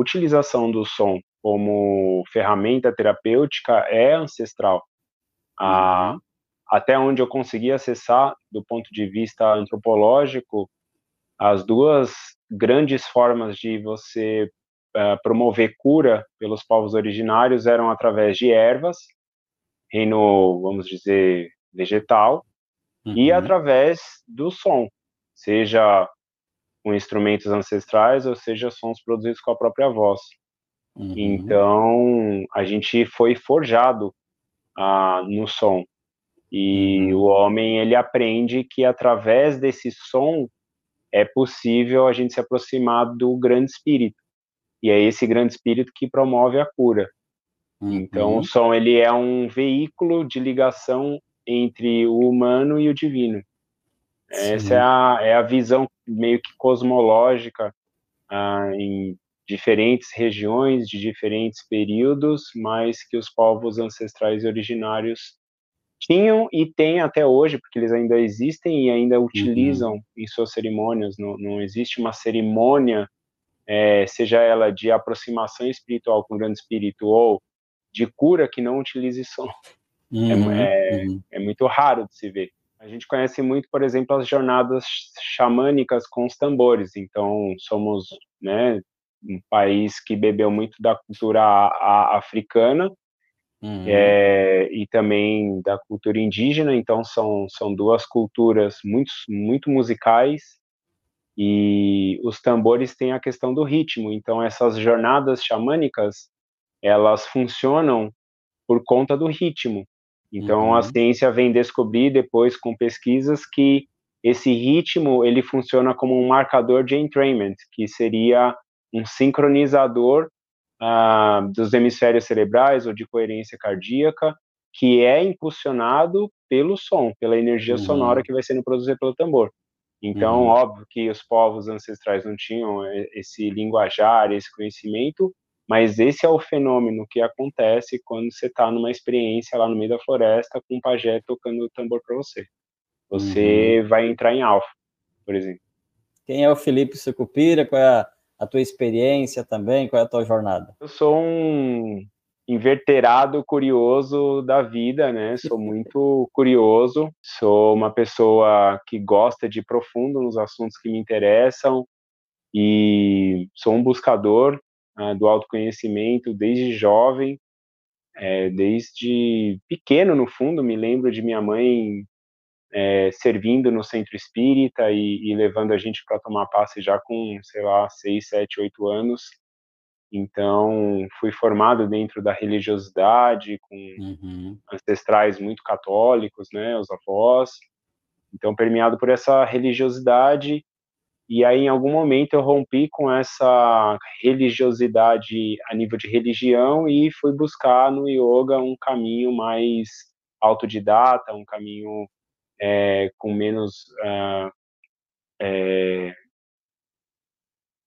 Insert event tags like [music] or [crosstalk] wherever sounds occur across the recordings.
utilização do som como ferramenta terapêutica é ancestral. Ah, até onde eu consegui acessar, do ponto de vista antropológico, as duas grandes formas de você uh, promover cura pelos povos originários eram através de ervas, reino, vamos dizer, vegetal, uhum. e através do som, seja com instrumentos ancestrais ou seja sons produzidos com a própria voz. Uhum. Então, a gente foi forjado ah, no som. E uhum. o homem, ele aprende que através desse som é possível a gente se aproximar do grande espírito. E é esse grande espírito que promove a cura. Uhum. Então, o som, ele é um veículo de ligação entre o humano e o divino. Sim. Essa é a, é a visão meio que cosmológica ah, em diferentes regiões, de diferentes períodos, mas que os povos ancestrais e originários tinham e têm até hoje, porque eles ainda existem e ainda utilizam uhum. em suas cerimônias. Não, não existe uma cerimônia, é, seja ela de aproximação espiritual com o grande espírito ou de cura, que não utilize som. [laughs] É, uhum. É, uhum. é muito raro de se ver. A gente conhece muito, por exemplo, as jornadas xamânicas com os tambores. Então, somos né, um país que bebeu muito da cultura africana uhum. é, e também da cultura indígena. Então, são, são duas culturas muito, muito musicais. E os tambores têm a questão do ritmo. Então, essas jornadas xamânicas, elas funcionam por conta do ritmo. Então uhum. a ciência vem descobrir depois com pesquisas que esse ritmo ele funciona como um marcador de entrainment, que seria um sincronizador uh, dos hemisférios cerebrais ou de coerência cardíaca, que é impulsionado pelo som, pela energia uhum. sonora que vai sendo produzida pelo tambor. Então, uhum. óbvio que os povos ancestrais não tinham esse linguajar, esse conhecimento, mas esse é o fenômeno que acontece quando você está numa experiência lá no meio da floresta com um pajé tocando o tambor para você. Você uhum. vai entrar em alfa, por exemplo. Quem é o Felipe Sucupira? Qual é a, a tua experiência também? Qual é a tua jornada? Eu sou um inverterado curioso da vida, né? [laughs] Sou muito curioso, sou uma pessoa que gosta de ir profundo nos assuntos que me interessam e sou um buscador uh, do autoconhecimento desde jovem, é, desde pequeno, no fundo, me lembro de minha mãe é, servindo no centro espírita e, e levando a gente para tomar passe já com, sei lá, seis, sete, oito anos. Então, fui formado dentro da religiosidade, com uhum. ancestrais muito católicos, né, os avós. Então, permeado por essa religiosidade e aí, em algum momento, eu rompi com essa religiosidade a nível de religião e fui buscar no yoga um caminho mais autodidata, um caminho é, com menos uh, é,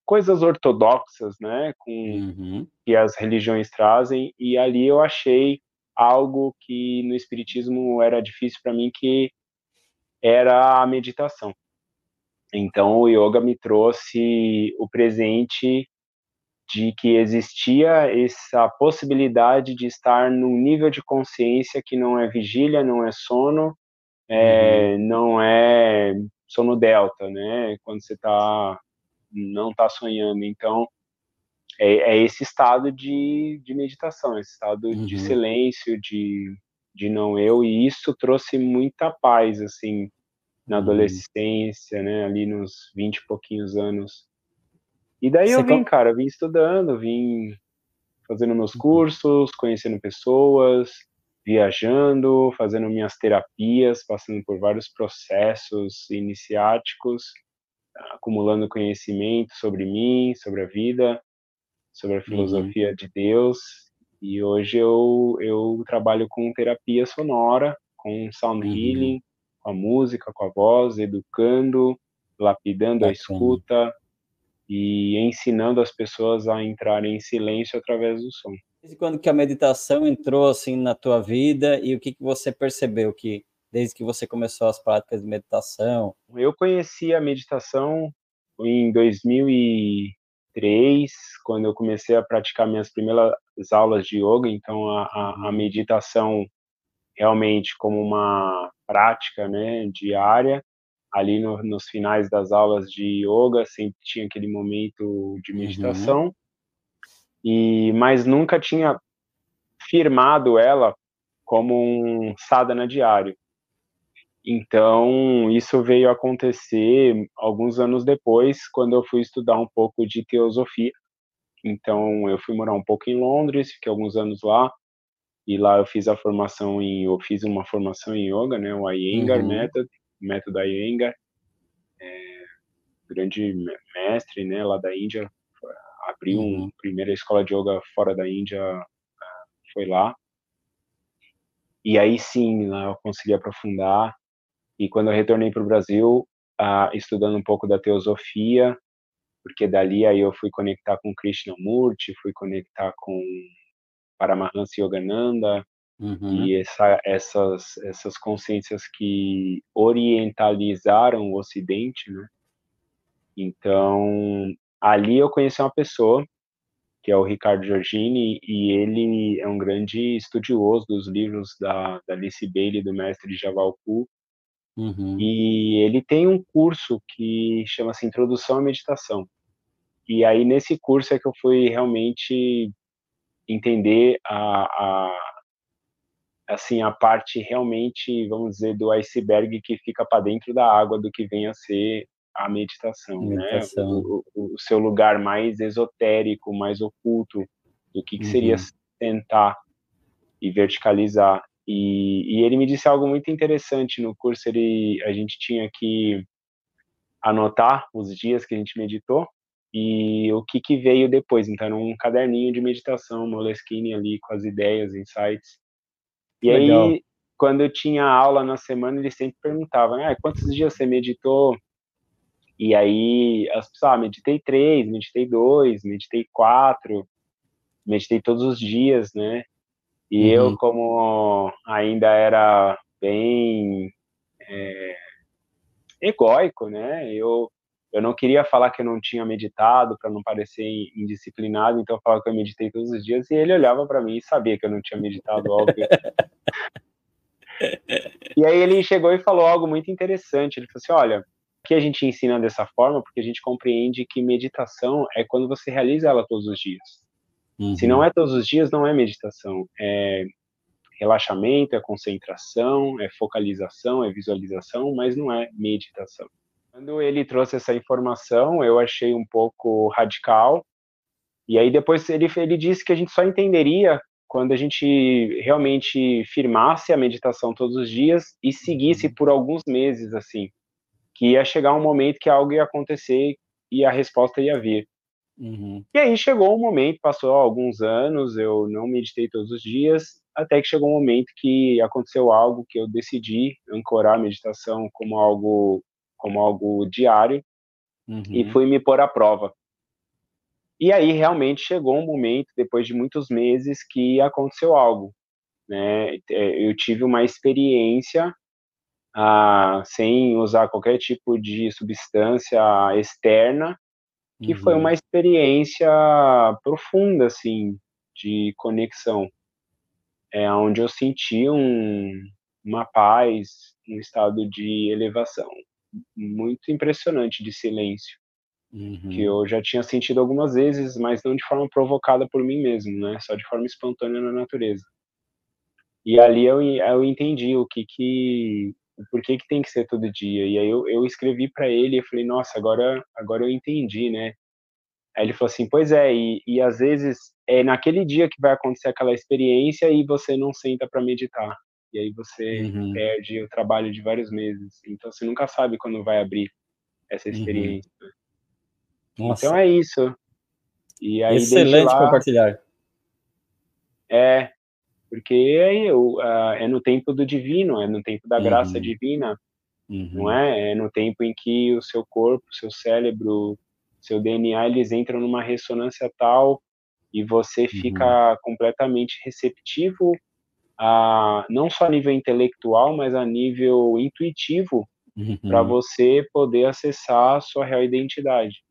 coisas ortodoxas, né, com uhum. que as religiões trazem. E ali eu achei algo que no espiritismo era difícil para mim, que era a meditação. Então, o yoga me trouxe o presente de que existia essa possibilidade de estar num nível de consciência que não é vigília, não é sono, é, uhum. não é sono delta, né? Quando você tá não está sonhando. Então, é, é, esse estado de, de meditação, esse estado uhum. de silêncio, de, de não eu, e isso trouxe muita paz, assim, na uhum. adolescência, né, ali nos 20 e pouquinhos anos. E daí Você eu vim, cara, vim estudando, vim fazendo meus uhum. cursos, conhecendo pessoas, viajando, fazendo minhas terapias, passando por vários processos iniciáticos, acumulando conhecimento sobre mim, sobre a vida, sobre a uhum. filosofia uhum. de Deus. E hoje eu, eu trabalho com terapia sonora, com sound uhum. healing, com a música, com a voz, educando, lapidando a escuta e ensinando as pessoas a entrarem em silêncio através do som. Desde quando que a meditação entrou assim na tua vida e o que, que você percebeu que desde que você começou as práticas de meditação? Eu conheci a meditação em 2000 e 2003, quando eu comecei a praticar minhas primeiras aulas de yoga, então a, a, a meditação realmente como uma prática, né, diária, ali no, nos finais das aulas de yoga sempre tinha aquele momento de uhum. meditação, uhum. e mas nunca tinha firmado ela como um sadhana diário. Então, isso veio acontecer alguns anos depois, quando eu fui estudar um pouco de teosofia. Então, eu fui morar um pouco em Londres, fiquei alguns anos lá, e lá eu fiz a formação em, eu fiz uma formação em yoga, né, o Iyengar uhum. Method, método Iyengar, é, grande mestre, né, lá da Índia, abriu uhum. uma primeira escola de yoga fora da Índia, foi lá. E aí sim, né, eu consegui aprofundar e quando eu retornei para o Brasil, ah, estudando um pouco da teosofia, porque dali aí eu fui conectar com Krishnamurti, fui conectar com Paramahansa Yogananda, uhum. e essa, essas, essas consciências que orientalizaram o Ocidente, né? Então, ali eu conheci uma pessoa, que é o Ricardo Giorgini, e ele é um grande estudioso dos livros da, da Alice Bailey, do mestre Javal Ku, Uhum. E ele tem um curso que chama-se Introdução à Meditação. E aí, nesse curso, é que eu fui realmente entender a, a assim a parte realmente vamos dizer do iceberg que fica para dentro da água do que vem a ser a meditação, né? meditação. né o, o, o, seu lugar mais esotérico mais oculto do que, que uhum. seria sentar e verticalizar e, e, ele me disse algo muito interessante no curso. Ele, a gente tinha que anotar os dias que a gente meditou e o que, que veio depois. Então, era um caderninho de meditação, Moleskine ali com as ideias, insights. E Legal. aí, quando eu tinha aula na semana, ele sempre perguntava, ah, quantos dias você meditou? E aí, as pessoas, ah, meditei três, meditei dois, meditei quatro, meditei todos os dias, né? E uhum. eu, como ainda era bem é, egóico, né? Eu, eu não queria falar que eu não tinha meditado para não parecer indisciplinado, então eu falava que eu meditei todos os dias e ele olhava para mim e sabia que eu não tinha meditado, óbvio. [laughs] e aí ele chegou e falou algo muito interessante. Ele falou assim: olha, que a gente ensina dessa forma porque a gente compreende que meditação é quando você realiza ela todos os dias. Uhum. Se não é todos os dias, não é meditação. É relaxamento, é concentração, é focalização, é visualização, mas não é meditação. Quando ele trouxe essa informação, eu achei um pouco radical. E aí depois ele, ele disse que a gente só entenderia quando a gente realmente firmasse a meditação todos os dias e seguisse uhum. por alguns meses assim, que ia chegar um momento que algo ia acontecer e a resposta ia vir. Uhum. E aí chegou um momento, passou alguns anos, eu não meditei todos os dias, até que chegou um momento que aconteceu algo que eu decidi ancorar a meditação como algo, como algo diário uhum. e fui me pôr à prova. E aí realmente chegou um momento, depois de muitos meses, que aconteceu algo. Né? É, eu tive uma experiência ah, sem usar qualquer tipo de substância externa que uhum. foi uma experiência profunda, assim, de conexão, é onde eu senti um, uma paz, um estado de elevação muito impressionante de silêncio, uhum. que eu já tinha sentido algumas vezes, mas não de forma provocada por mim mesmo, né? Só de forma espontânea na natureza. E ali eu, eu entendi o que que por que, que tem que ser todo dia? E aí eu, eu escrevi para ele e falei, nossa, agora, agora eu entendi, né? Aí ele falou assim, pois é, e, e às vezes é naquele dia que vai acontecer aquela experiência e você não senta para meditar. E aí você uhum. perde o trabalho de vários meses. Então você nunca sabe quando vai abrir essa uhum. experiência. Uhum. Então é isso. E aí, Excelente lá, compartilhar. É, porque aí, uh, é no tempo do divino, é no tempo da graça uhum. divina, uhum. não é? É no tempo em que o seu corpo, seu cérebro, seu DNA, eles entram numa ressonância tal e você uhum. fica uhum. completamente receptivo a não só a nível intelectual, mas a nível intuitivo uhum. para você poder acessar a sua real identidade.